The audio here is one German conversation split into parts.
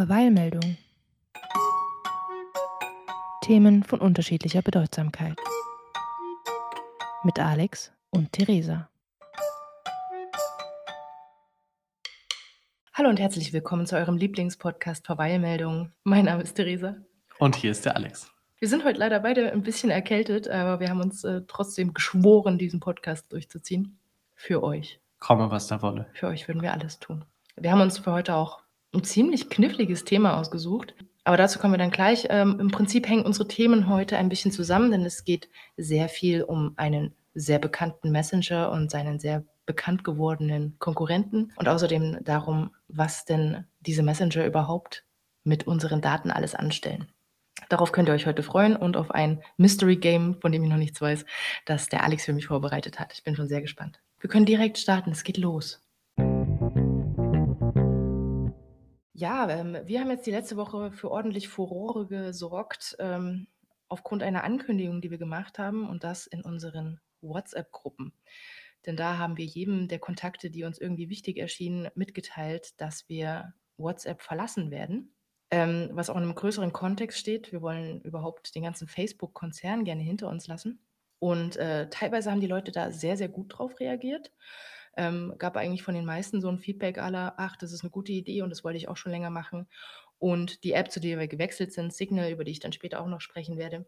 Verweilmeldung. Themen von unterschiedlicher Bedeutsamkeit. Mit Alex und Theresa. Hallo und herzlich willkommen zu eurem Lieblingspodcast Verweilmeldung. Mein Name ist Theresa. Und hier ist der Alex. Wir sind heute leider beide ein bisschen erkältet, aber wir haben uns äh, trotzdem geschworen, diesen Podcast durchzuziehen. Für euch. Komme, was da wolle. Für euch würden wir alles tun. Wir haben uns für heute auch ein ziemlich kniffliges Thema ausgesucht. Aber dazu kommen wir dann gleich. Ähm, Im Prinzip hängen unsere Themen heute ein bisschen zusammen, denn es geht sehr viel um einen sehr bekannten Messenger und seinen sehr bekannt gewordenen Konkurrenten und außerdem darum, was denn diese Messenger überhaupt mit unseren Daten alles anstellen. Darauf könnt ihr euch heute freuen und auf ein Mystery Game, von dem ich noch nichts weiß, das der Alex für mich vorbereitet hat. Ich bin schon sehr gespannt. Wir können direkt starten, es geht los. Ja, ähm, wir haben jetzt die letzte Woche für ordentlich Furore gesorgt, ähm, aufgrund einer Ankündigung, die wir gemacht haben und das in unseren WhatsApp-Gruppen. Denn da haben wir jedem der Kontakte, die uns irgendwie wichtig erschienen, mitgeteilt, dass wir WhatsApp verlassen werden ähm, was auch in einem größeren Kontext steht. Wir wollen überhaupt den ganzen Facebook-Konzern gerne hinter uns lassen. Und äh, teilweise haben die Leute da sehr, sehr gut drauf reagiert. Ähm, gab eigentlich von den meisten so ein Feedback aller, ach, das ist eine gute Idee und das wollte ich auch schon länger machen. Und die App, zu der wir gewechselt sind, Signal, über die ich dann später auch noch sprechen werde,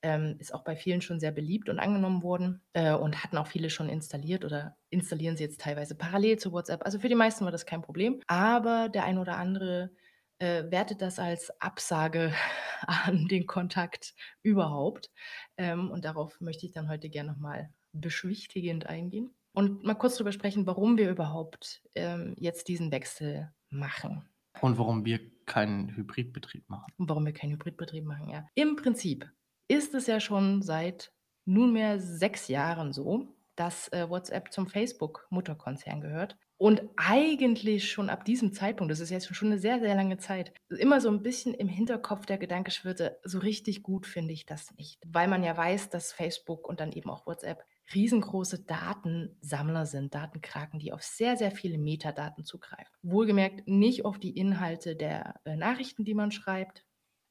ähm, ist auch bei vielen schon sehr beliebt und angenommen worden äh, und hatten auch viele schon installiert oder installieren sie jetzt teilweise parallel zu WhatsApp. Also für die meisten war das kein Problem. Aber der ein oder andere äh, wertet das als Absage an den Kontakt überhaupt. Ähm, und darauf möchte ich dann heute gerne nochmal beschwichtigend eingehen und mal kurz darüber sprechen, warum wir überhaupt ähm, jetzt diesen Wechsel machen. Und warum wir keinen Hybridbetrieb machen. Und warum wir keinen Hybridbetrieb machen, ja. Im Prinzip ist es ja schon seit nunmehr sechs Jahren so, dass äh, WhatsApp zum Facebook-Mutterkonzern gehört. Und eigentlich schon ab diesem Zeitpunkt, das ist jetzt schon eine sehr, sehr lange Zeit, immer so ein bisschen im Hinterkopf der Gedanke schwirrte, so richtig gut finde ich das nicht. Weil man ja weiß, dass Facebook und dann eben auch WhatsApp riesengroße Datensammler sind, Datenkraken, die auf sehr, sehr viele Metadaten zugreifen. Wohlgemerkt nicht auf die Inhalte der äh, Nachrichten, die man schreibt,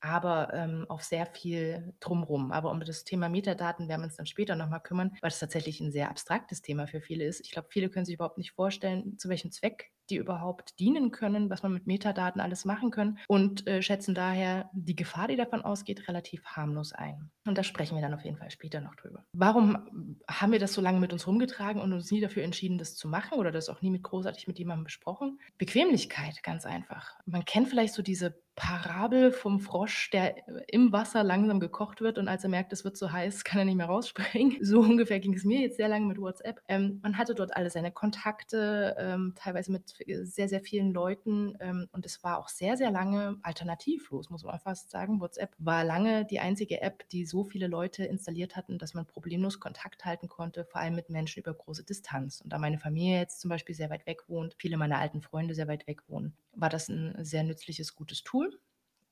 aber ähm, auf sehr viel drumrum. Aber um das Thema Metadaten werden wir uns dann später nochmal kümmern, weil es tatsächlich ein sehr abstraktes Thema für viele ist. Ich glaube, viele können sich überhaupt nicht vorstellen, zu welchem Zweck die überhaupt dienen können, was man mit Metadaten alles machen kann und äh, schätzen daher die Gefahr, die davon ausgeht, relativ harmlos ein. Und da sprechen wir dann auf jeden Fall später noch drüber. Warum haben wir das so lange mit uns rumgetragen und uns nie dafür entschieden, das zu machen oder das auch nie mit großartig mit jemandem besprochen? Bequemlichkeit, ganz einfach. Man kennt vielleicht so diese Parabel vom Frosch, der im Wasser langsam gekocht wird und als er merkt, es wird zu heiß, kann er nicht mehr rausspringen. So ungefähr ging es mir jetzt sehr lange mit WhatsApp. Ähm, man hatte dort alle seine Kontakte, ähm, teilweise mit sehr, sehr vielen Leuten ähm, und es war auch sehr, sehr lange alternativlos, muss man fast sagen. WhatsApp war lange die einzige App, die so viele Leute installiert hatten, dass man problemlos Kontakt halten konnte, vor allem mit Menschen über große Distanz. Und da meine Familie jetzt zum Beispiel sehr weit weg wohnt, viele meiner alten Freunde sehr weit weg wohnen, war das ein sehr nützliches, gutes Tool.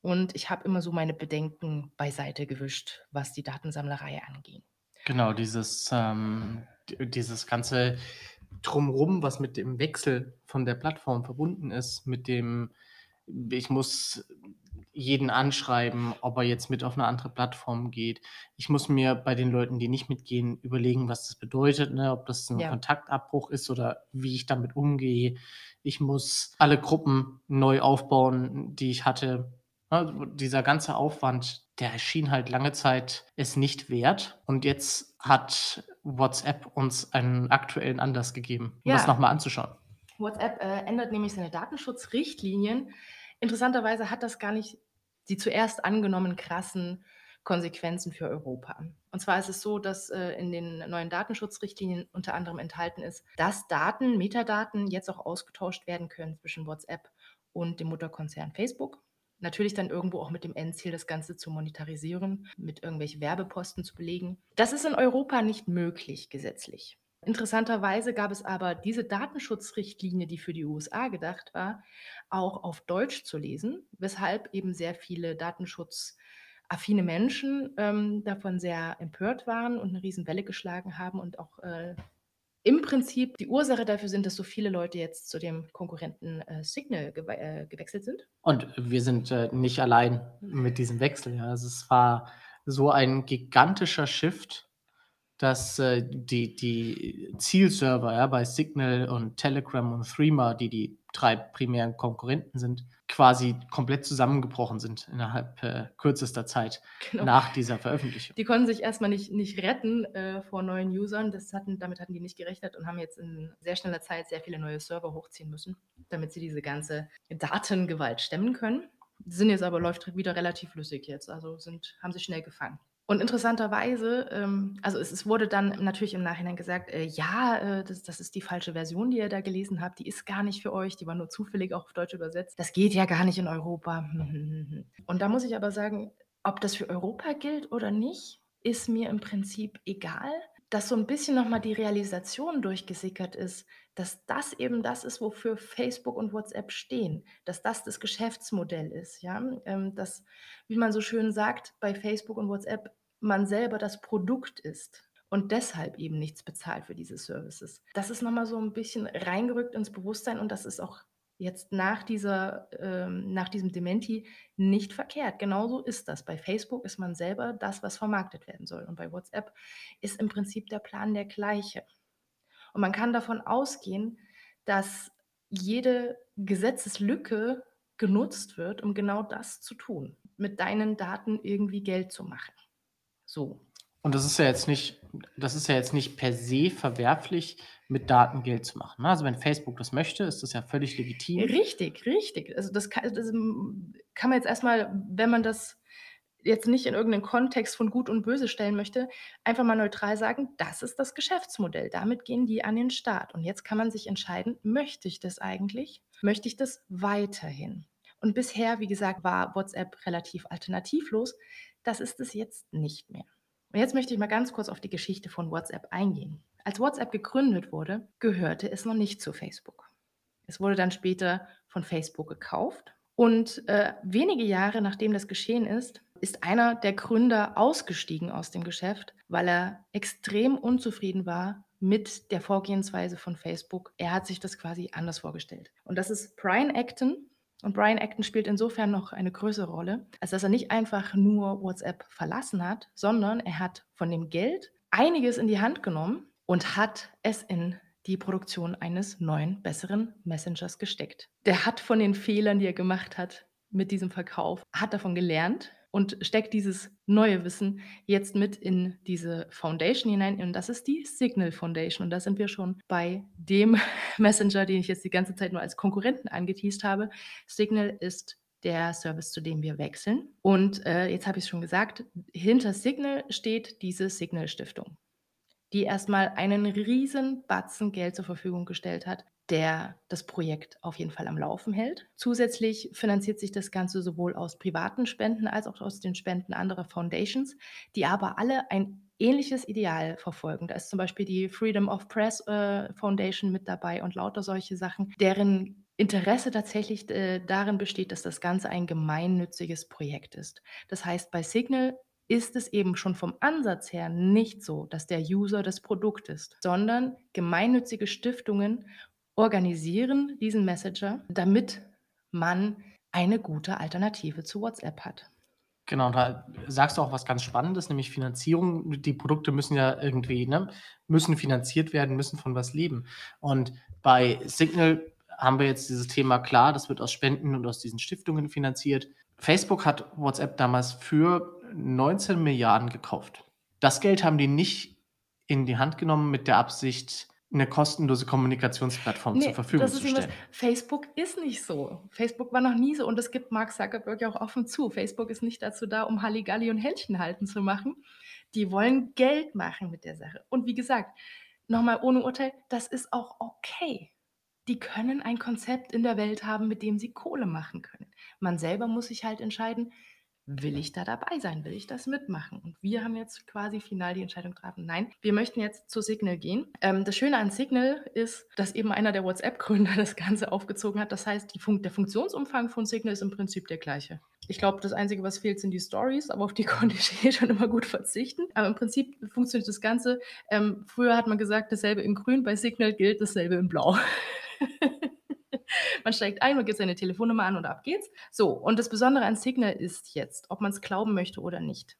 Und ich habe immer so meine Bedenken beiseite gewischt, was die Datensammlerei angeht. Genau, dieses, ähm, dieses ganze Drumrum, was mit dem Wechsel von der Plattform verbunden ist, mit dem, ich muss jeden anschreiben, ob er jetzt mit auf eine andere Plattform geht. Ich muss mir bei den Leuten, die nicht mitgehen, überlegen, was das bedeutet, ne? ob das ein ja. Kontaktabbruch ist oder wie ich damit umgehe. Ich muss alle Gruppen neu aufbauen, die ich hatte. Ne? Dieser ganze Aufwand, der erschien halt lange Zeit es nicht wert. Und jetzt hat WhatsApp uns einen aktuellen Anlass gegeben, um ja. das nochmal anzuschauen. WhatsApp äh, ändert nämlich seine Datenschutzrichtlinien. Interessanterweise hat das gar nicht die zuerst angenommen krassen Konsequenzen für Europa. Und zwar ist es so, dass äh, in den neuen Datenschutzrichtlinien unter anderem enthalten ist, dass Daten, Metadaten jetzt auch ausgetauscht werden können zwischen WhatsApp und dem Mutterkonzern Facebook. Natürlich dann irgendwo auch mit dem Endziel, das Ganze zu monetarisieren, mit irgendwelchen Werbeposten zu belegen. Das ist in Europa nicht möglich gesetzlich. Interessanterweise gab es aber diese Datenschutzrichtlinie, die für die USA gedacht war, auch auf Deutsch zu lesen, weshalb eben sehr viele datenschutzaffine Menschen ähm, davon sehr empört waren und eine Riesenwelle geschlagen haben und auch äh, im Prinzip die Ursache dafür sind, dass so viele Leute jetzt zu dem Konkurrenten äh, Signal gewe äh, gewechselt sind. Und wir sind äh, nicht allein mit diesem Wechsel. Ja. Also es war so ein gigantischer Shift, dass äh, die, die Zielserver ja, bei Signal und Telegram und Threema, die die drei primären Konkurrenten sind, quasi komplett zusammengebrochen sind innerhalb äh, kürzester Zeit genau. nach dieser Veröffentlichung. Die konnten sich erstmal nicht, nicht retten äh, vor neuen Usern. Das hatten, damit hatten die nicht gerechnet und haben jetzt in sehr schneller Zeit sehr viele neue Server hochziehen müssen, damit sie diese ganze Datengewalt stemmen können. Die sind jetzt aber läuft wieder relativ flüssig jetzt, also sind, haben sich schnell gefangen. Und interessanterweise, ähm, also es, es, wurde dann natürlich im Nachhinein gesagt, äh, ja, äh, das, das, ist die falsche Version, die ihr da gelesen habt, die ist gar nicht für euch, die war nur zufällig auch auf Deutsch übersetzt. Das geht ja gar nicht in Europa. Und da muss ich aber sagen, ob das für Europa gilt oder nicht, ist mir im Prinzip egal dass so ein bisschen noch mal die Realisation durchgesickert ist, dass das eben das ist, wofür Facebook und WhatsApp stehen, dass das das Geschäftsmodell ist, ja, ähm, dass, wie man so schön sagt, bei Facebook und WhatsApp man selber das Produkt ist und deshalb eben nichts bezahlt für diese Services. Das ist noch mal so ein bisschen reingerückt ins Bewusstsein und das ist auch jetzt nach, dieser, ähm, nach diesem Dementi nicht verkehrt. Genauso ist das. Bei Facebook ist man selber das, was vermarktet werden soll. Und bei WhatsApp ist im Prinzip der Plan der gleiche. Und man kann davon ausgehen, dass jede Gesetzeslücke genutzt wird, um genau das zu tun, mit deinen Daten irgendwie Geld zu machen. So. Und das ist ja jetzt nicht, das ist ja jetzt nicht per se verwerflich, mit Daten Geld zu machen. Ne? Also wenn Facebook das möchte, ist das ja völlig legitim. Richtig, richtig. Also das kann, das kann man jetzt erstmal, wenn man das jetzt nicht in irgendeinen Kontext von Gut und Böse stellen möchte, einfach mal neutral sagen, das ist das Geschäftsmodell. Damit gehen die an den Start. Und jetzt kann man sich entscheiden, möchte ich das eigentlich? Möchte ich das weiterhin? Und bisher, wie gesagt, war WhatsApp relativ alternativlos. Das ist es jetzt nicht mehr. Und jetzt möchte ich mal ganz kurz auf die Geschichte von WhatsApp eingehen. Als WhatsApp gegründet wurde, gehörte es noch nicht zu Facebook. Es wurde dann später von Facebook gekauft. Und äh, wenige Jahre nachdem das geschehen ist, ist einer der Gründer ausgestiegen aus dem Geschäft, weil er extrem unzufrieden war mit der Vorgehensweise von Facebook. Er hat sich das quasi anders vorgestellt. Und das ist Brian Acton. Und Brian Acton spielt insofern noch eine größere Rolle, als dass er nicht einfach nur WhatsApp verlassen hat, sondern er hat von dem Geld einiges in die Hand genommen und hat es in die Produktion eines neuen, besseren Messengers gesteckt. Der hat von den Fehlern, die er gemacht hat mit diesem Verkauf, hat davon gelernt und steckt dieses neue Wissen jetzt mit in diese Foundation hinein. Und das ist die Signal Foundation. Und da sind wir schon bei dem Messenger, den ich jetzt die ganze Zeit nur als Konkurrenten angeteased habe. Signal ist der Service, zu dem wir wechseln. Und äh, jetzt habe ich es schon gesagt, hinter Signal steht diese Signal Stiftung, die erstmal einen riesen Batzen Geld zur Verfügung gestellt hat, der das Projekt auf jeden Fall am Laufen hält. Zusätzlich finanziert sich das Ganze sowohl aus privaten Spenden als auch aus den Spenden anderer Foundations, die aber alle ein ähnliches Ideal verfolgen. Da ist zum Beispiel die Freedom of Press äh, Foundation mit dabei und lauter solche Sachen, deren Interesse tatsächlich äh, darin besteht, dass das Ganze ein gemeinnütziges Projekt ist. Das heißt, bei Signal ist es eben schon vom Ansatz her nicht so, dass der User das Produkt ist, sondern gemeinnützige Stiftungen organisieren diesen Messenger, damit man eine gute Alternative zu WhatsApp hat. Genau, da sagst du auch was ganz Spannendes, nämlich Finanzierung. Die Produkte müssen ja irgendwie, ne, müssen finanziert werden, müssen von was leben. Und bei Signal haben wir jetzt dieses Thema klar, das wird aus Spenden und aus diesen Stiftungen finanziert. Facebook hat WhatsApp damals für 19 Milliarden gekauft. Das Geld haben die nicht in die Hand genommen mit der Absicht, eine kostenlose Kommunikationsplattform nee, zur Verfügung zu stellen. Facebook ist nicht so. Facebook war noch nie so und das gibt Mark Zuckerberg ja auch offen zu. Facebook ist nicht dazu da, um Halligalli und Händchen halten zu machen. Die wollen Geld machen mit der Sache. Und wie gesagt, nochmal ohne Urteil, das ist auch okay. Die können ein Konzept in der Welt haben, mit dem sie Kohle machen können. Man selber muss sich halt entscheiden, will ich da dabei sein? Will ich das mitmachen? Und wir haben jetzt quasi final die Entscheidung getroffen, nein, wir möchten jetzt zu Signal gehen. Ähm, das Schöne an Signal ist, dass eben einer der WhatsApp-Gründer das Ganze aufgezogen hat. Das heißt, Fun der Funktionsumfang von Signal ist im Prinzip der gleiche. Ich glaube, das Einzige, was fehlt, sind die Stories, aber auf die konnte ich eh schon immer gut verzichten. Aber im Prinzip funktioniert das Ganze. Ähm, früher hat man gesagt, dasselbe in grün, bei Signal gilt dasselbe in blau. man steigt ein, man gibt seine Telefonnummer an und ab geht's. So, und das Besondere an Signal ist jetzt, ob man es glauben möchte oder nicht.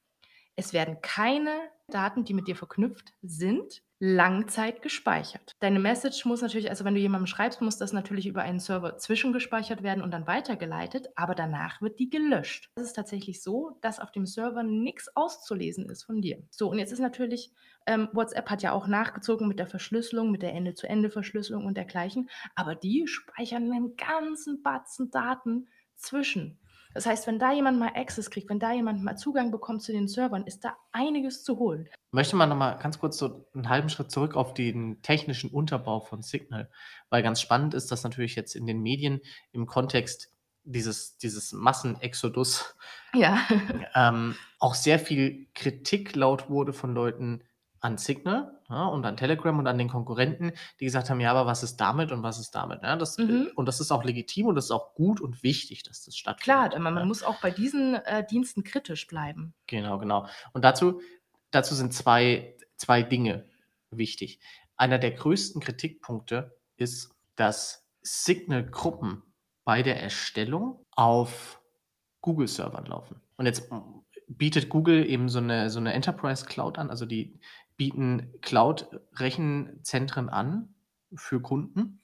Es werden keine Daten, die mit dir verknüpft sind, Langzeit gespeichert. Deine Message muss natürlich, also wenn du jemandem schreibst, muss das natürlich über einen Server zwischengespeichert werden und dann weitergeleitet, aber danach wird die gelöscht. Es ist tatsächlich so, dass auf dem Server nichts auszulesen ist von dir. So, und jetzt ist natürlich, ähm, WhatsApp hat ja auch nachgezogen mit der Verschlüsselung, mit der Ende-zu-Ende-Verschlüsselung und dergleichen, aber die speichern einen ganzen Batzen Daten zwischen. Das heißt, wenn da jemand mal Access kriegt, wenn da jemand mal Zugang bekommt zu den Servern, ist da einiges zu holen. Möchte man noch mal ganz kurz so einen halben Schritt zurück auf den technischen Unterbau von Signal, weil ganz spannend ist, dass natürlich jetzt in den Medien im Kontext dieses, dieses Massenexodus Ja. ähm, auch sehr viel Kritik laut wurde von Leuten, an Signal ja, und an Telegram und an den Konkurrenten, die gesagt haben, ja, aber was ist damit und was ist damit? Ja, das, Mhm. Und das ist auch legitim und das ist auch gut und wichtig, dass das stattfindet. Klar, man, man ja. muss auch bei diesen äh, Diensten kritisch bleiben. Genau, genau. Und dazu, dazu sind zwei, zwei Dinge wichtig. Einer der größten Kritikpunkte ist, dass Signal-Gruppen bei der Erstellung auf Google-Servern laufen. Und jetzt bietet Google eben so eine, so eine Enterprise Cloud an, also die bieten Cloud-Rechenzentren an für Kunden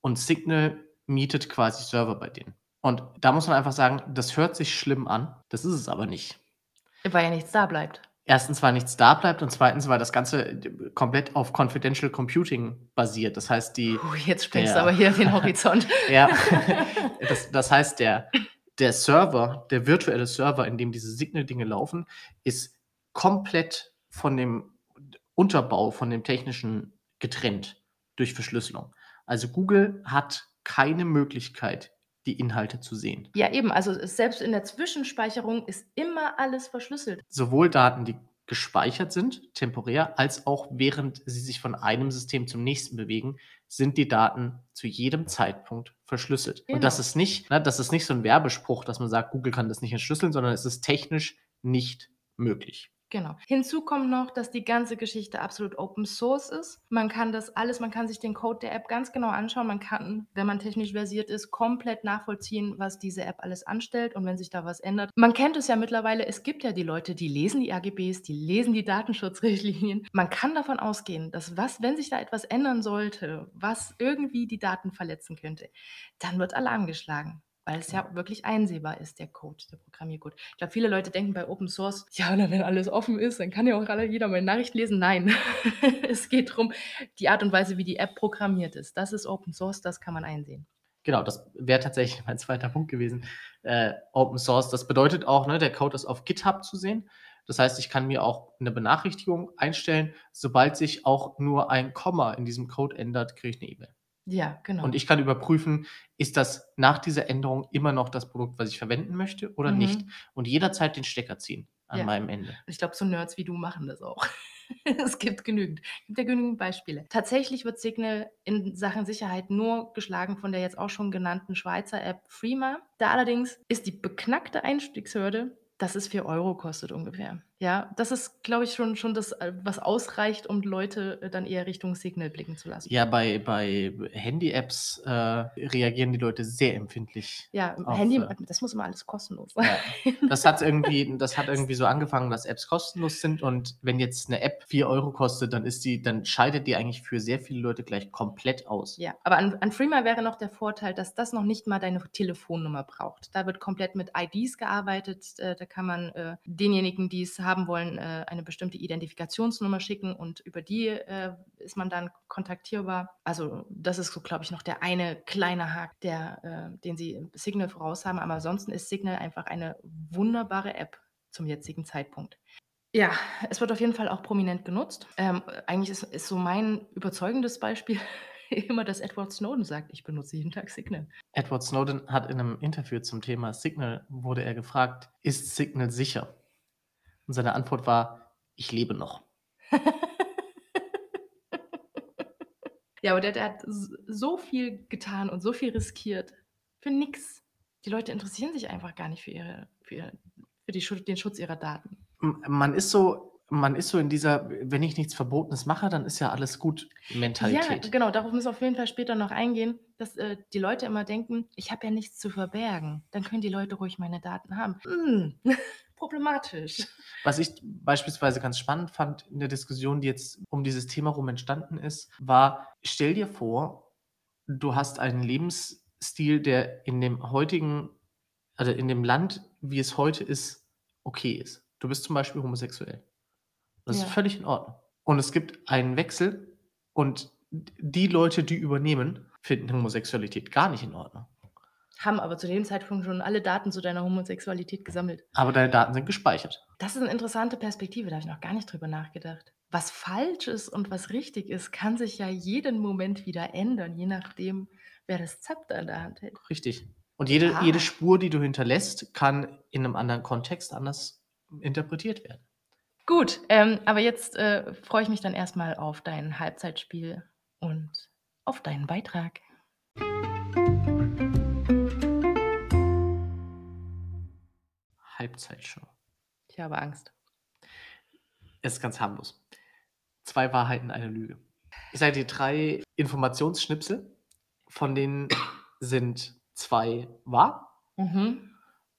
und Signal mietet quasi Server bei denen. Und da muss man einfach sagen, das hört sich schlimm an, das ist es aber nicht. Weil ja nichts da bleibt. Erstens, weil nichts da bleibt und zweitens, weil das Ganze komplett auf Confidential Computing basiert. Das heißt, die. Puh, jetzt sprengst du aber hier den Horizont. ja, das, das heißt, der, der Server, der virtuelle Server, in dem diese Signal-Dinge laufen, ist komplett von dem Unterbau, von dem technischen getrennt durch Verschlüsselung. Also Google hat keine Möglichkeit, die Inhalte zu sehen. Ja, eben. Also selbst in der Zwischenspeicherung ist immer alles verschlüsselt. Sowohl Daten, die gespeichert sind, temporär, als auch während sie sich von einem System zum nächsten bewegen, sind die Daten zu jedem Zeitpunkt verschlüsselt. Genau. Und das ist nicht, ne, das ist nicht so ein Werbespruch, dass man sagt, Google kann das nicht entschlüsseln, sondern es ist technisch nicht möglich. Genau. Hinzu kommt noch, dass die ganze Geschichte absolut Open Source ist. Man kann das alles, man kann sich den Code der App ganz genau anschauen. Man kann, wenn man technisch versiert ist, komplett nachvollziehen, was diese App alles anstellt und wenn sich da was ändert. Man kennt es ja mittlerweile, es gibt ja die Leute, die lesen die AGBs, die lesen die Datenschutzrichtlinien. Man kann davon ausgehen, dass was, wenn sich da etwas ändern sollte, was irgendwie die Daten verletzen könnte, dann wird Alarm geschlagen weil es ja wirklich einsehbar ist, der Code, der Programmiercode. Ich glaube, viele Leute denken bei Open Source, ja, wenn alles offen ist, dann kann ja auch alle, jeder meine Nachricht lesen. Nein, es geht darum, die Art und Weise, wie die App programmiert ist. Das ist Open Source, das kann man einsehen. Genau, das wäre tatsächlich mein zweiter Punkt gewesen. Äh, Open Source, das bedeutet auch, ne, der Code ist auf GitHub zu sehen. Das heißt, ich kann mir auch eine Benachrichtigung einstellen. Sobald sich auch nur ein Komma in diesem Code ändert, kriege ich eine E-Mail. Ja, genau. Und ich kann überprüfen, ist das nach dieser Änderung immer noch das Produkt, was ich verwenden möchte oder Mhm. nicht? Und jederzeit den Stecker ziehen an Ja. meinem Ende. Ich glaube, so Nerds wie du machen das auch. es gibt genügend. Es gibt ja genügend Beispiele. Tatsächlich wird Signal in Sachen Sicherheit nur geschlagen von der jetzt auch schon genannten Schweizer App Freema. Da allerdings ist die beknackte Einstiegshürde, dass es 4 Euro kostet ungefähr. Ja, das ist, glaube ich, schon, schon das, äh, was ausreicht, um Leute äh, dann eher Richtung Signal blicken zu lassen. Ja, bei, bei Handy-Apps äh, reagieren die Leute sehr empfindlich. Ja, Auf, Handy, äh, das muss immer alles kostenlos sein. Ja. Das hat irgendwie, das hat irgendwie so angefangen, dass Apps kostenlos sind und wenn jetzt eine App 4 Euro kostet, dann ist die, dann scheidet die eigentlich für sehr viele Leute gleich komplett aus. Ja, aber an, an Freema wäre noch der Vorteil, dass das noch nicht mal deine Telefonnummer braucht. Da wird komplett mit IDs gearbeitet. Äh, da kann man äh, denjenigen, die es haben wollen, äh, eine bestimmte Identifikationsnummer schicken und über die äh, ist man dann kontaktierbar. Also das ist so, glaube ich, noch der eine kleine Hack, der, äh, den sie Signal voraus haben. Aber ansonsten ist Signal einfach eine wunderbare App zum jetzigen Zeitpunkt. Ja, es wird auf jeden Fall auch prominent genutzt. Ähm, eigentlich ist, ist so mein überzeugendes Beispiel immer, dass Edward Snowden sagt, ich benutze jeden Tag Signal. Edward Snowden hat in einem Interview zum Thema Signal, wurde er gefragt, ist Signal sicher? Und seine Antwort war, ich lebe noch. ja, aber der, der hat so viel getan und so viel riskiert für nix. Die Leute interessieren sich einfach gar nicht für ihre für ihre für die den Schutz ihrer Daten. Man ist so man ist so in dieser „Wenn ich nichts Verbotenes mache, dann ist ja alles gut“ Ja, Mentalität. genau, darauf müssen wir auf jeden Fall später noch eingehen, dass, äh, die Leute immer denken: „Ich habe ja nichts zu verbergen. Dann können die Leute ruhig meine Daten haben.“ Hm, problematisch. Was ich beispielsweise ganz spannend fand in der Diskussion, die jetzt um dieses Thema rum entstanden ist, war: Stell dir vor, du hast einen Lebensstil, der in dem heutigen also, in dem Land, wie es heute ist, okay ist. Du bist zum Beispiel homosexuell. Das ist Ja. völlig in Ordnung. Und es gibt einen Wechsel und die Leute, die übernehmen, finden Homosexualität gar nicht in Ordnung. Haben aber zu dem Zeitpunkt schon alle Daten zu deiner Homosexualität gesammelt. Aber deine Daten sind gespeichert. Das ist 'ne interessante Perspektive, da habe ich noch gar nicht drüber nachgedacht. Was falsch ist und was richtig ist, kann sich ja jeden Moment wieder ändern, je nachdem, wer das Zepter in der Hand hält. Richtig. Und jede jede Ah. Spur, die du hinterlässt, kann in 'nem anderen Kontext anders interpretiert werden. Gut, ähm, aber jetzt, äh, freue ich mich dann erst mal auf dein Halbzeitspiel und auf deinen Beitrag. Halbzeitshow. Ich habe Angst. Ist ganz harmlos. 2 Wahrheiten, eine Lüge. Ich sage dir 3 Informationsschnipsel, von denen sind 2 wahr Mhm.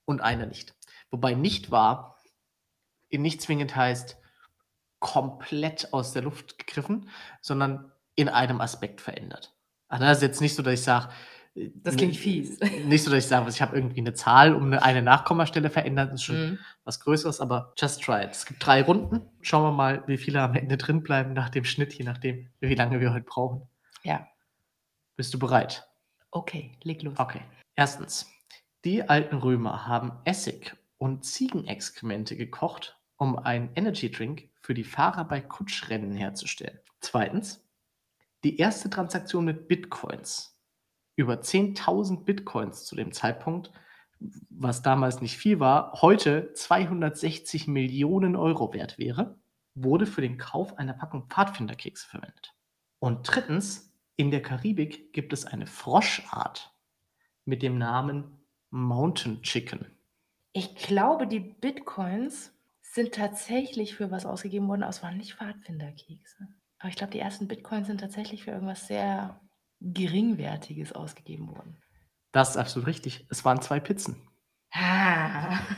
und einer nicht. Wobei nicht wahr nicht zwingend heißt, komplett aus der Luft gegriffen, sondern in einem Aspekt verändert. Also, das ist jetzt nicht so, dass ich sage, Das klingt fies. nicht so, dass ich sage, ich habe irgendwie 'ne Zahl um 'ne eine Nachkommastelle verändert, das ist schon Mhm. was Größeres, aber just try it. Es gibt 3 Runden. Schauen wir mal, wie viele am Ende drin bleiben nach dem Schnitt, je nachdem, wie lange wir heute brauchen. Ja. Bist du bereit? Okay, leg los. Okay. 1. Die alten Römer haben Essig und Ziegenexkremente gekocht, um einen Energydrink für die Fahrer bei Kutschrennen herzustellen. 2. Die erste Transaktion mit Bitcoins. Über 10.000 Bitcoins zu dem Zeitpunkt, was damals nicht viel war, heute 260 Millionen Euro wert wäre, wurde für den Kauf einer Packung Pfadfinderkekse verwendet. Und 3. In der Karibik gibt es eine Froschart mit dem Namen Mountain Chicken. Ich glaube, die Bitcoins sind tatsächlich für was ausgegeben worden, aber es waren nicht Pfadfinderkekse. Aber ich glaube, die ersten Bitcoins sind tatsächlich für irgendwas sehr Geringwertiges ausgegeben worden. Das ist absolut richtig. Es waren 2 Pizzen. Ah.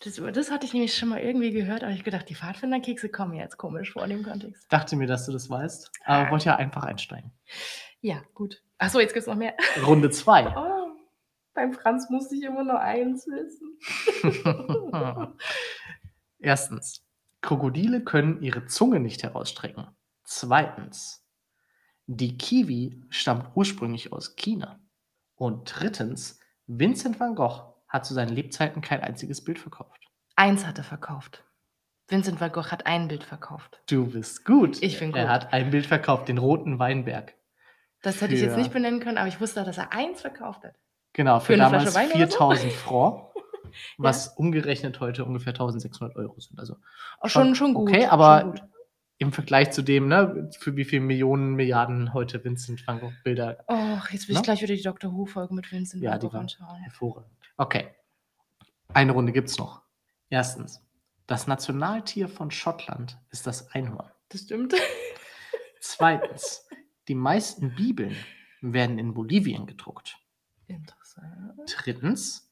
Das das hatte ich nämlich schon mal irgendwie gehört, aber ich gedacht, die Pfadfinderkekse kommen mir jetzt komisch vor in dem Kontext. Dachte mir, dass du das weißt, aber Ah. wollte ja einfach einsteigen. Ja, gut. Ach so, jetzt gibt's noch mehr. Runde 2. Oh, beim Franz musste ich immer nur eins wissen. 1. Krokodile können ihre Zunge nicht herausstrecken. 2. Die Kiwi stammt ursprünglich aus China. Und 3. Vincent van Gogh hat zu seinen Lebzeiten kein einziges Bild verkauft. Eins hat er verkauft. Vincent van Gogh hat ein Bild verkauft. Du bist gut. Ich bin Er gut. hat ein Bild verkauft, den roten Weinberg. Das hätte ich jetzt Für- nicht benennen können, aber ich wusste, dass er eins verkauft hat. Genau, Für für, damals Flasche Wein oder so? 4000 Francs, was umgerechnet heute ungefähr 1600 Euro sind. Also Oh, schon, schon gut. Okay, aber schon gut. Im Vergleich zu dem, ne, für wie viele Millionen, Milliarden heute Vincent van Gogh Bilder Oh, jetzt will Ne? ich gleich wieder die Dr. Who-Folge mit Vincent Ja, van die Gogh anschauen. hervorragend. Okay. Eine Runde gibt's noch. Erstens. Das Nationaltier von Schottland ist das Einhorn. Das stimmt. Zweitens. die meisten Bibeln werden in Bolivien gedruckt. Interessant. Drittens.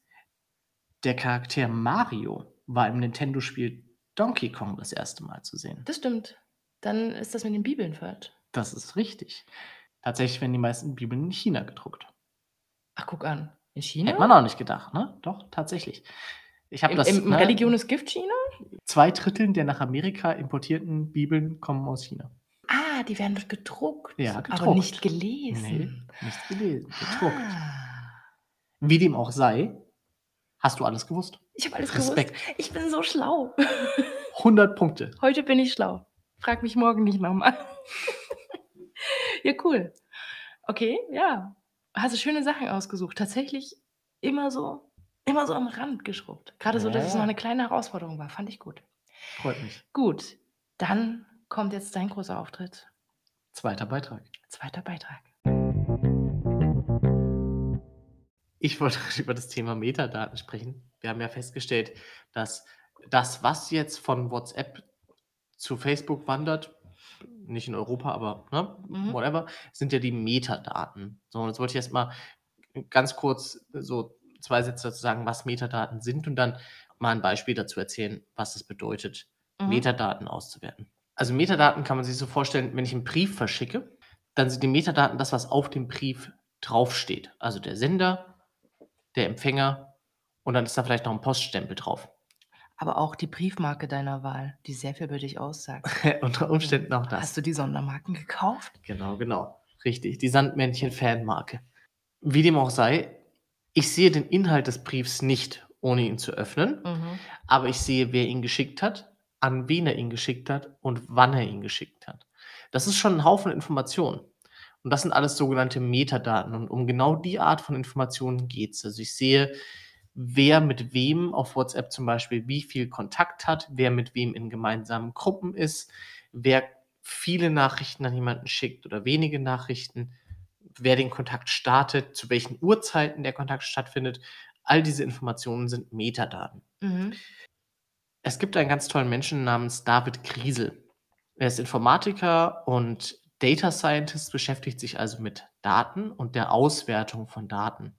Der Charakter Mario war im Nintendo-Spiel Donkey Kong das erste Mal zu sehen. Das stimmt. Dann ist das mit den Bibeln falsch. Das ist richtig. Tatsächlich werden die meisten Bibeln in China gedruckt. Ach, guck an. In China? Hätte man auch nicht gedacht, ne? Doch, tatsächlich. Ich habe das. im, ne, Religion ist Gift China? Zwei Drittel der nach Amerika importierten Bibeln kommen aus China. Ah, die werden dort gedruckt. Ja, Aber gedruckt. nicht gelesen. nicht gelesen, gedruckt. Ah. Wie dem auch sei, hast du alles gewusst. Ich habe alles Respekt. gewusst. Ich bin so schlau. 100 Punkte. Heute bin ich schlau. Frag mich morgen nicht nochmal. ja, cool. Okay, ja. Hast du schöne Sachen ausgesucht. Tatsächlich immer so, immer so am Rand geschrubbt. Gerade so, dass es noch eine kleine Herausforderung war. Fand ich gut. Freut mich. Gut, dann kommt jetzt dein großer Auftritt. Zweiter Beitrag. Zweiter Beitrag. Ich wollte über das Thema Metadaten sprechen. Wir haben ja festgestellt, dass das, was jetzt von WhatsApp zu Facebook wandert, nicht in Europa, aber ne, Mhm. whatever, sind ja die Metadaten. So, und jetzt wollte ich erst mal ganz kurz so zwei Sätze dazu sagen, was Metadaten sind und dann mal ein Beispiel dazu erzählen, was es bedeutet, Mhm. Metadaten auszuwerten. Also Metadaten kann man sich so vorstellen, wenn ich einen Brief verschicke, dann sind die Metadaten das, was auf dem Brief draufsteht. Also der Sender, der Empfänger und dann ist da vielleicht noch ein Poststempel drauf. Aber auch die Briefmarke deiner Wahl, die sehr viel über dich aussagt. Unter Umständen auch das. Hast du die Sondermarken gekauft? Genau, genau. Richtig, die Sandmännchen-Fanmarke. Wie dem auch sei, ich sehe den Inhalt des Briefs nicht, ohne ihn zu öffnen, Mhm. aber ich sehe, wer ihn geschickt hat, an wen er ihn geschickt hat und wann er ihn geschickt hat. Das ist schon ein Haufen Informationen. Und das sind alles sogenannte Metadaten. Und um genau die Art von Informationen geht es. Also ich sehe, wer mit wem auf WhatsApp zum Beispiel wie viel Kontakt hat, wer mit wem in gemeinsamen Gruppen ist, wer viele Nachrichten an jemanden schickt oder wenige Nachrichten, wer den Kontakt startet, zu welchen Uhrzeiten der Kontakt stattfindet. All diese Informationen sind Metadaten. Mhm. Es gibt einen ganz tollen Menschen namens David Kriesel. Er ist Informatiker und Data Scientist, beschäftigt sich also mit Daten und der Auswertung von Daten.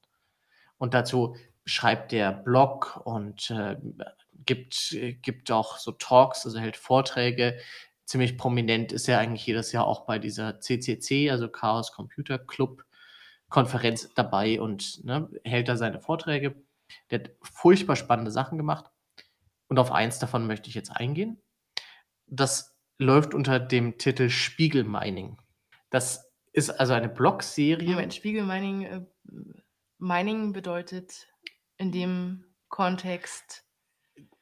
Und dazu schreibt er Blog und äh, gibt, äh, gibt auch so Talks, also hält Vorträge. Ziemlich prominent ist er eigentlich jedes Jahr auch bei dieser CCC, also Chaos Computer Club Konferenz dabei und ne, hält da seine Vorträge. Der hat furchtbar spannende Sachen gemacht. Und auf eins davon möchte ich jetzt eingehen. Das läuft unter dem Titel Spiegel Mining. Das ist also eine Blogserie. Moment, Spiegel Mining, äh, Mining bedeutet in dem Kontext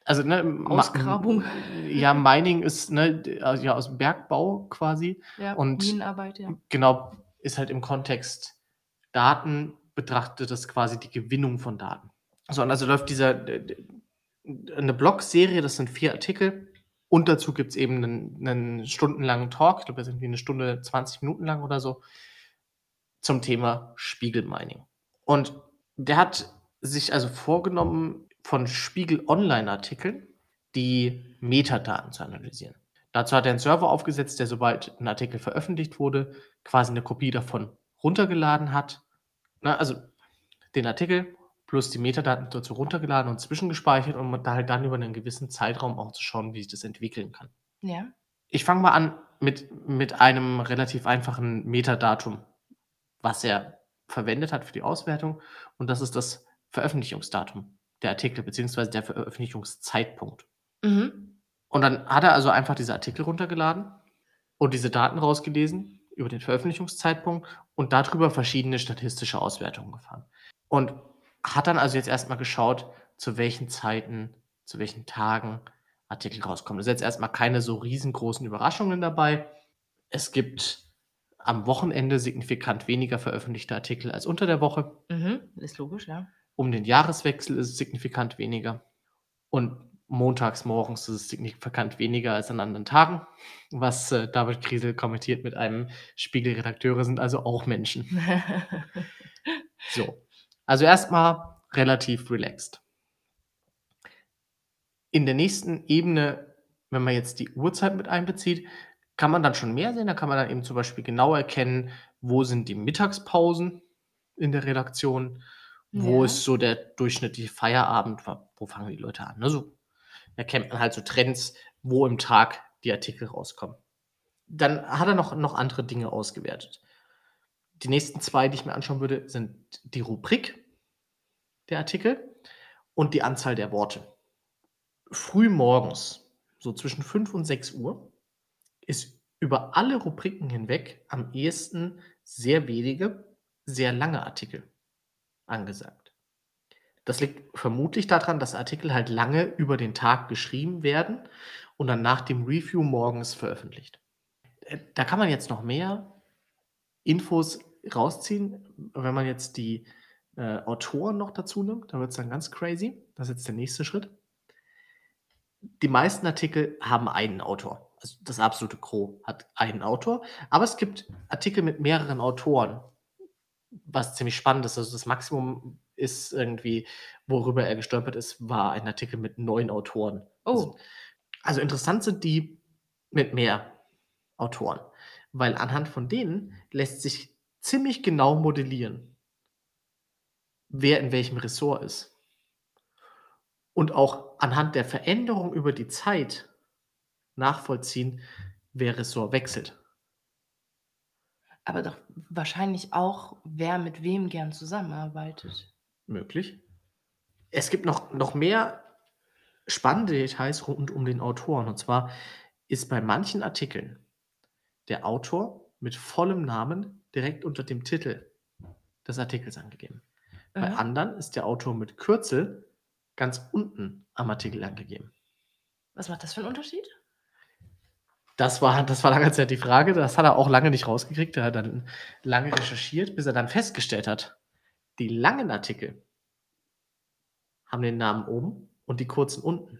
Also, ne, Ausgrabung. Ja, Mining ist ne, also ja aus dem Bergbau quasi. ja, Und Minenarbeit, ja. genau, ist halt im Kontext Daten betrachtet das quasi die Gewinnung von Daten. So, und also läuft dieser eine Blogserie, das sind vier Artikel. Und dazu gibt es eben einen, einen stundenlangen Talk, ich glaube, das ist irgendwie eine Stunde, 20 Minuten lang oder so, zum Thema Spiegelmining. Und der hat sich also vorgenommen, von Spiegel Online-Artikeln die Metadaten zu analysieren. Dazu hat er einen Server aufgesetzt, der sobald ein Artikel veröffentlicht wurde, quasi eine Kopie davon runtergeladen hat. Na, also den Artikel plus die Metadaten dazu runtergeladen und zwischengespeichert, um da halt dann über einen gewissen Zeitraum auch zu schauen, wie sich das entwickeln kann. Ja. Ich fange mal an mit, mit einem relativ einfachen Metadatum, was er verwendet hat für die Auswertung. Und das ist das Veröffentlichungsdatum der Artikel, beziehungsweise der Veröffentlichungszeitpunkt. Mhm. Und dann hat er also einfach diese Artikel runtergeladen und diese Daten rausgelesen über den Veröffentlichungszeitpunkt und darüber verschiedene statistische Auswertungen gefahren. Und hat dann also jetzt erstmal geschaut, zu welchen Zeiten, zu welchen Tagen Artikel rauskommen. Es sind jetzt erstmal keine so riesengroßen Überraschungen dabei. Es gibt am Wochenende signifikant weniger veröffentlichte Artikel als unter der Woche. Mhm. Ist logisch, ja. Um den Jahreswechsel ist es signifikant weniger. Und montags morgens ist es signifikant weniger als an anderen Tagen. Was äh, David Kriesel kommentiert mit einem Spiegelredakteure sind also auch Menschen. So. Also erstmal relativ relaxed. In der nächsten Ebene, wenn man jetzt die Uhrzeit mit einbezieht, kann man dann schon mehr sehen. Da kann man dann eben zum Beispiel genau erkennen, wo sind die Mittagspausen in der Redaktion, wo Ja. ist so der durchschnittliche Feierabend, wo fangen die Leute an. Ne? So erkennt man halt so Trends, wo im Tag die Artikel rauskommen. Dann hat er noch, noch andere Dinge ausgewertet. Die nächsten zwei, die ich mir anschauen würde, sind die Rubrik der Artikel und die Anzahl der Worte. Früh morgens, so zwischen 5 und 6 Uhr, ist über alle Rubriken hinweg am ehesten sehr wenige, sehr lange Artikel angesagt. Das liegt vermutlich daran, dass Artikel halt lange über den Tag geschrieben werden und dann nach dem Review morgens veröffentlicht. Äh, Da kann man jetzt noch mehr Infos rausziehen, wenn man jetzt die äh, Autoren noch dazu nimmt, dann wird es dann ganz crazy. Das ist jetzt der nächste Schritt. Die meisten Artikel haben einen Autor. Also das absolute Gros hat einen Autor. Aber es gibt Artikel mit mehreren Autoren, was ziemlich spannend ist. Also das Maximum, ist irgendwie, worüber er gestolpert ist, war ein Artikel mit neun Autoren. Oh. Also, also interessant sind die mit mehr Autoren, weil anhand von denen lässt sich ziemlich genau modellieren, wer in welchem Ressort ist. Und auch anhand der Veränderung über die Zeit nachvollziehen, wer Ressort wechselt. Aber doch wahrscheinlich auch, wer mit wem gern zusammenarbeitet. Möglich. Es gibt noch, noch mehr spannende Details rund um den Autoren. Und zwar ist bei manchen Artikeln der Autor mit vollem Namen direkt unter dem Titel des Artikels angegeben. Bei Aha. anderen ist der Autor mit Kürzel ganz unten am Artikel angegeben. Was macht das für einen Unterschied? Das war, das war lange Zeit die Frage. Das hat er auch lange nicht rausgekriegt. Er hat dann lange recherchiert, bis er dann festgestellt hat, die langen Artikel haben den Namen oben und die kurzen unten.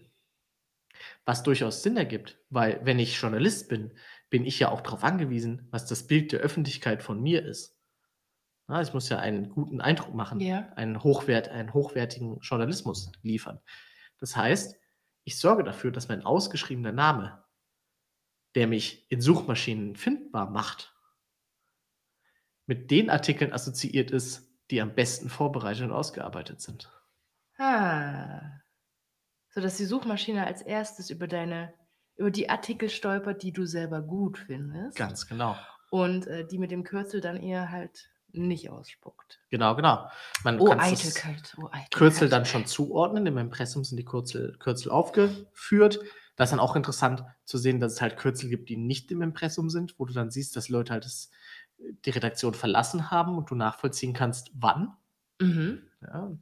Was durchaus Sinn ergibt, weil wenn ich Journalist bin, bin ich ja auch darauf angewiesen, was das Bild der Öffentlichkeit von mir ist. Ja, ich muss ja einen guten Eindruck machen, Ja. einen, Hochwert, einen hochwertigen Journalismus liefern. Das heißt, ich sorge dafür, dass mein ausgeschriebener Name, der mich in Suchmaschinen findbar macht, mit den Artikeln assoziiert ist, die am besten vorbereitet und ausgearbeitet sind. Ah. Sodass die Suchmaschine als erstes über deine über die Artikel stolpert, die du selber gut findest. Ganz genau. Und, äh, die mit dem Kürzel dann eher halt nicht ausspuckt. Genau, genau. Man Oh, Eitelkeit, oh, Eitelkeit. Kürzel dann schon zuordnen. Im Impressum sind die Kürzel, Kürzel aufgeführt. Das ist dann auch interessant zu sehen, dass es halt Kürzel gibt, die nicht im Impressum sind, wo du dann siehst, dass Leute halt das, die Redaktion verlassen haben und du nachvollziehen kannst, wann. Mhm. Ja.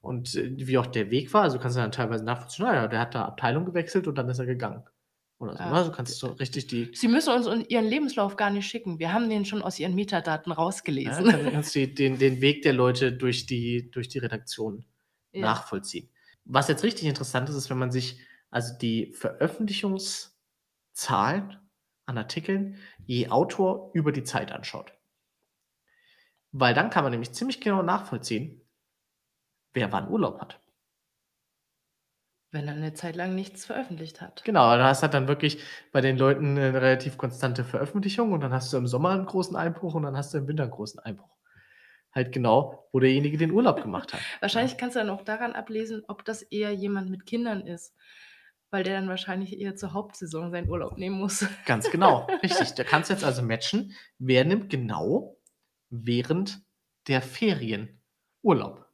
Und äh, wie auch der Weg war, also kannst du dann teilweise nachvollziehen, naja, der hat da Abteilung gewechselt und dann ist er gegangen. Oder so. Ah. ne? Also kannst du so richtig die, Sie müssen uns un ihren Lebenslauf gar nicht schicken. Wir haben den schon aus ihren Metadaten ja, rausgelesen. kannst, kannst die, den, den Weg der Leute durch die, durch die Redaktion Ja. nachvollziehen. Was jetzt richtig interessant ist, ist, wenn man sich also die Veröffentlichungszahlen an Artikeln je Autor über die Zeit anschaut. Weil dann kann man nämlich ziemlich genau nachvollziehen, wer wann Urlaub hat. Wenn er eine Zeit lang nichts veröffentlicht hat. Genau, da hast du dann wirklich bei den Leuten eine relativ konstante Veröffentlichung und dann hast du im Sommer einen großen Einbruch und dann hast du im Winter einen großen Einbruch. Halt genau, wo derjenige den Urlaub gemacht hat. Wahrscheinlich kannst du dann auch daran ablesen, ob das eher jemand mit Kindern ist, weil der dann wahrscheinlich eher zur Hauptsaison seinen Urlaub nehmen muss. Ganz genau, richtig. Da kannst du jetzt also matchen, wer nimmt genau während der Ferien Urlaub.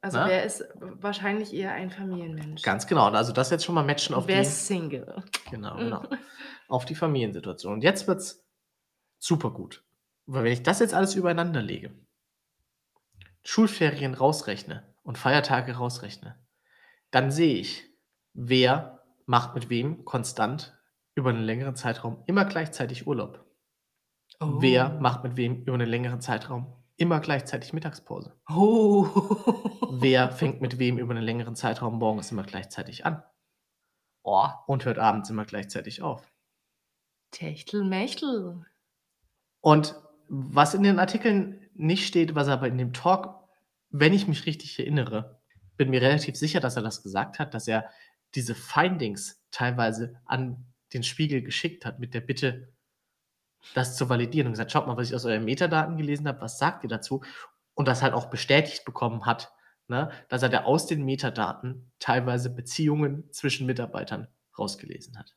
Also Na? wer ist wahrscheinlich eher ein Familienmensch. Ganz genau. Also das jetzt schon mal matchen auf wer die, ist Single? genau, genau, auf die Familiensituation. Und jetzt wird's super gut. Weil wenn ich das jetzt alles übereinander lege, Schulferien rausrechne und Feiertage rausrechne, dann sehe ich, wer macht mit wem konstant über einen längeren Zeitraum immer gleichzeitig Urlaub. Wer Oh. macht mit wem über einen längeren Zeitraum immer gleichzeitig Mittagspause? Oh. Wer fängt mit wem über einen längeren Zeitraum morgens immer gleichzeitig an? Oh, und hört abends immer gleichzeitig auf. Techtelmechtel. Und was in den Artikeln nicht steht, was aber in dem Talk, wenn ich mich richtig erinnere, bin mir relativ sicher, dass er das gesagt hat, dass er diese Findings teilweise an den Spiegel geschickt hat mit der Bitte, das zu validieren und gesagt, schaut mal, was ich aus euren Metadaten gelesen habe, was sagt ihr dazu? Und das halt auch bestätigt bekommen hat, ne, dass er da aus den Metadaten teilweise Beziehungen zwischen Mitarbeitern rausgelesen hat.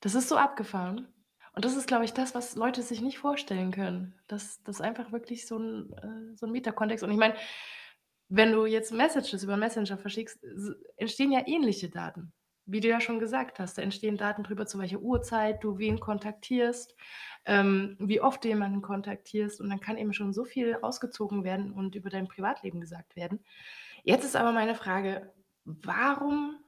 Das ist so abgefahren. Und das ist, glaube ich, das, was Leute sich nicht vorstellen können. Das, das ist einfach wirklich so ein, äh, so ein Metakontext. Und ich meine, wenn du jetzt Messages über Messenger verschickst, entstehen ja ähnliche Daten. Wie du ja schon gesagt hast, da entstehen Daten drüber, zu welcher Uhrzeit du wen kontaktierst, ähm, wie oft du jemanden kontaktierst. Und dann kann eben schon so viel rausgezogen werden und über dein Privatleben gesagt werden. Jetzt ist aber meine Frage, warum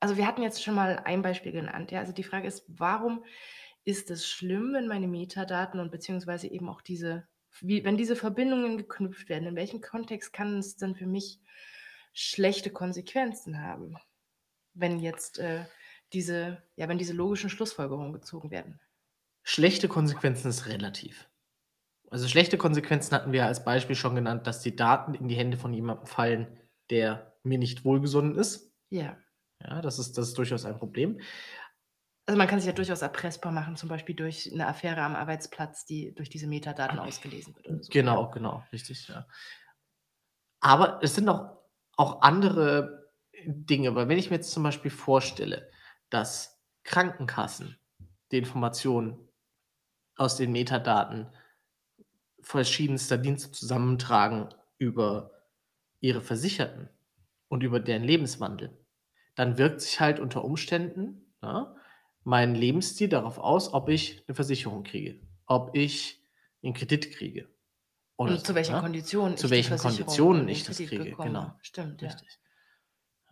also wir hatten jetzt schon mal ein Beispiel genannt, ja. Also die Frage ist, warum ist es schlimm, wenn meine Metadaten und beziehungsweise eben auch diese wie wenn diese Verbindungen geknüpft werden? In welchem Kontext kann es dann für mich schlechte Konsequenzen haben, wenn jetzt, äh, diese ja, wenn diese logischen Schlussfolgerungen gezogen werden? Schlechte Konsequenzen ist relativ. Also schlechte Konsequenzen hatten wir als Beispiel schon genannt, dass die Daten in die Hände von jemandem fallen, der mir nicht wohlgesonnen ist. Ja. Ja, das ist, das ist durchaus ein Problem. Also man kann sich ja durchaus erpressbar machen, zum Beispiel durch eine Affäre am Arbeitsplatz, die durch diese Metadaten ausgelesen wird oder so. Genau, Ja. genau, richtig, ja. Aber es sind auch, auch andere Dinge, weil wenn ich mir jetzt zum Beispiel vorstelle, dass Krankenkassen die Informationen aus den Metadaten verschiedenster Dienste zusammentragen über ihre Versicherten und über deren Lebenswandel, dann wirkt sich halt unter Umständen ja, mein Lebensstil darauf aus, ob ich eine Versicherung kriege, ob ich einen Kredit kriege. Oder Und zu welchen ja? Konditionen Zu welchen Konditionen ich das kriege, bekomme. genau. Stimmt, ja. Richtig.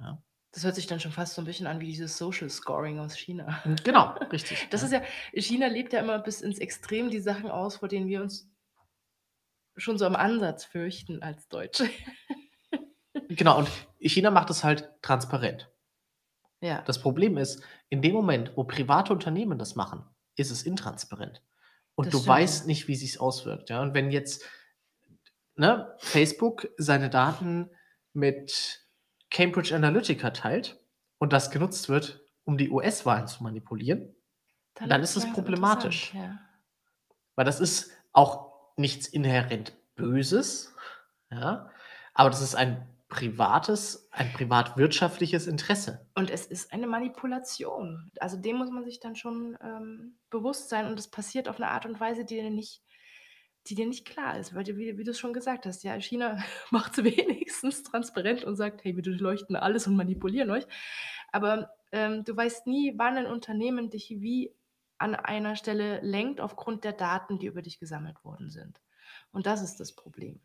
Ja. Das hört sich dann schon fast so ein bisschen an wie dieses Social Scoring aus China. Genau, richtig. Das ja. ist ja, China lebt ja immer bis ins Extrem die Sachen aus, vor denen wir uns schon so am Ansatz fürchten als Deutsche. Genau, und China macht es halt transparent. Ja. Das Problem ist, in dem Moment, wo private Unternehmen das machen, ist es intransparent. Und Das du stimmt, weißt nicht, wie sich's auswirkt. Ja? Und wenn jetzt ne, Facebook seine Daten mit Cambridge Analytica teilt und das genutzt wird, um die US-Wahlen zu manipulieren, dann wird's ist es problematisch. interessant, Ja. Weil das ist auch nichts inhärent Böses, ja, aber das ist ein privates, ein privatwirtschaftliches Interesse. Und es ist eine Manipulation. Also dem muss man sich dann schon ähm, bewusst sein und es passiert auf eine Art und Weise, die dir nicht, die dir nicht klar ist. Weil, wie, wie du es schon gesagt hast, ja, China macht es wenigstens transparent und sagt, hey, wir durchleuchten alles und manipulieren euch. Aber ähm, du weißt nie, wann ein Unternehmen dich wie an einer Stelle lenkt aufgrund der Daten, die über dich gesammelt worden sind. Und das ist das Problem.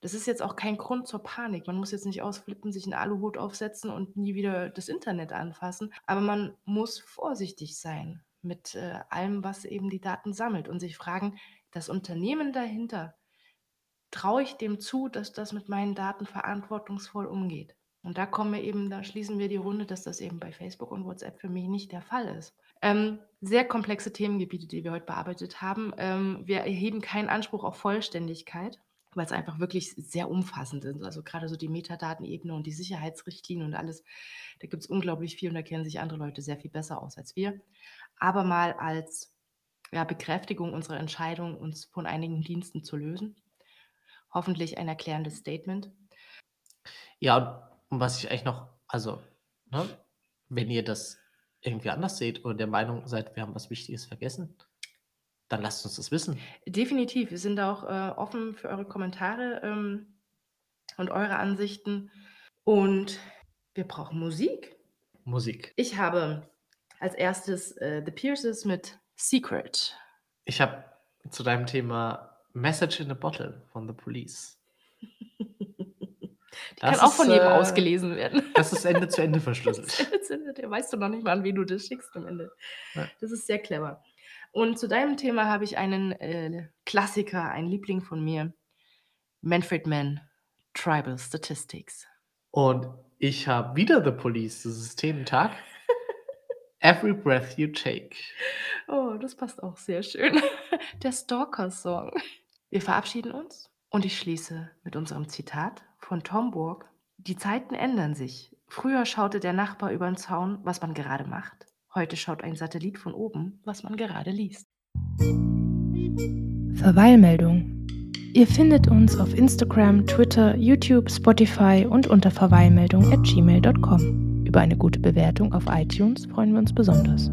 Das ist jetzt auch kein Grund zur Panik. Man muss jetzt nicht ausflippen, sich einen Aluhut aufsetzen und nie wieder das Internet anfassen. Aber man muss vorsichtig sein mit äh, allem, was eben die Daten sammelt und sich fragen, das Unternehmen dahinter, traue ich dem zu, dass das mit meinen Daten verantwortungsvoll umgeht? Und da kommen wir eben, da schließen wir die Runde, dass das eben bei Facebook und WhatsApp für mich nicht der Fall ist. Ähm, sehr komplexe Themengebiete, die wir heute bearbeitet haben. Ähm, wir erheben keinen Anspruch auf Vollständigkeit weil es einfach wirklich sehr umfassend ist. Also gerade so die Metadatenebene und die Sicherheitsrichtlinien und alles, da gibt es unglaublich viel und da kennen sich andere Leute sehr viel besser aus als wir. Aber mal als ja, Bekräftigung unserer Entscheidung, uns von einigen Diensten zu lösen. Hoffentlich ein erklärendes Statement. Ja, und, und was ich eigentlich noch, also, ne, wenn ihr das irgendwie anders seht oder der Meinung seid, wir haben was Wichtiges vergessen, dann lasst uns das wissen. Definitiv. Wir sind auch äh, offen für eure Kommentare ähm, und eure Ansichten. Und wir brauchen Musik. Musik. Ich habe als erstes äh, The Pierces mit Secret. Ich habe zu deinem Thema Message in a Bottle von The Police. Die Das kann auch von jedem äh, ausgelesen werden. Das ist Ende zu Ende verschlüsselt. Da weißt du noch nicht mal, an wen du das schickst am Ende. Ja. Das ist sehr clever. Und zu deinem Thema habe ich einen äh, Klassiker, einen Liebling von mir. Manfred Mann, Tribal Statistics. Und ich habe wieder The Police, das ist Thementag. Every breath you take. Oh, das passt auch sehr schön. Der Stalker-Song. Wir verabschieden uns und ich schließe mit unserem Zitat von Tom Burg. Die Zeiten ändern sich. Früher schaute der Nachbar über den Zaun, was man gerade macht. Heute schaut ein Satellit von oben, was man gerade liest. Verweilmeldung. Ihr findet uns auf Instagram, Twitter, YouTube, Spotify und unter verweilmeldung at gmail.com. Über eine gute Bewertung auf iTunes freuen wir uns besonders.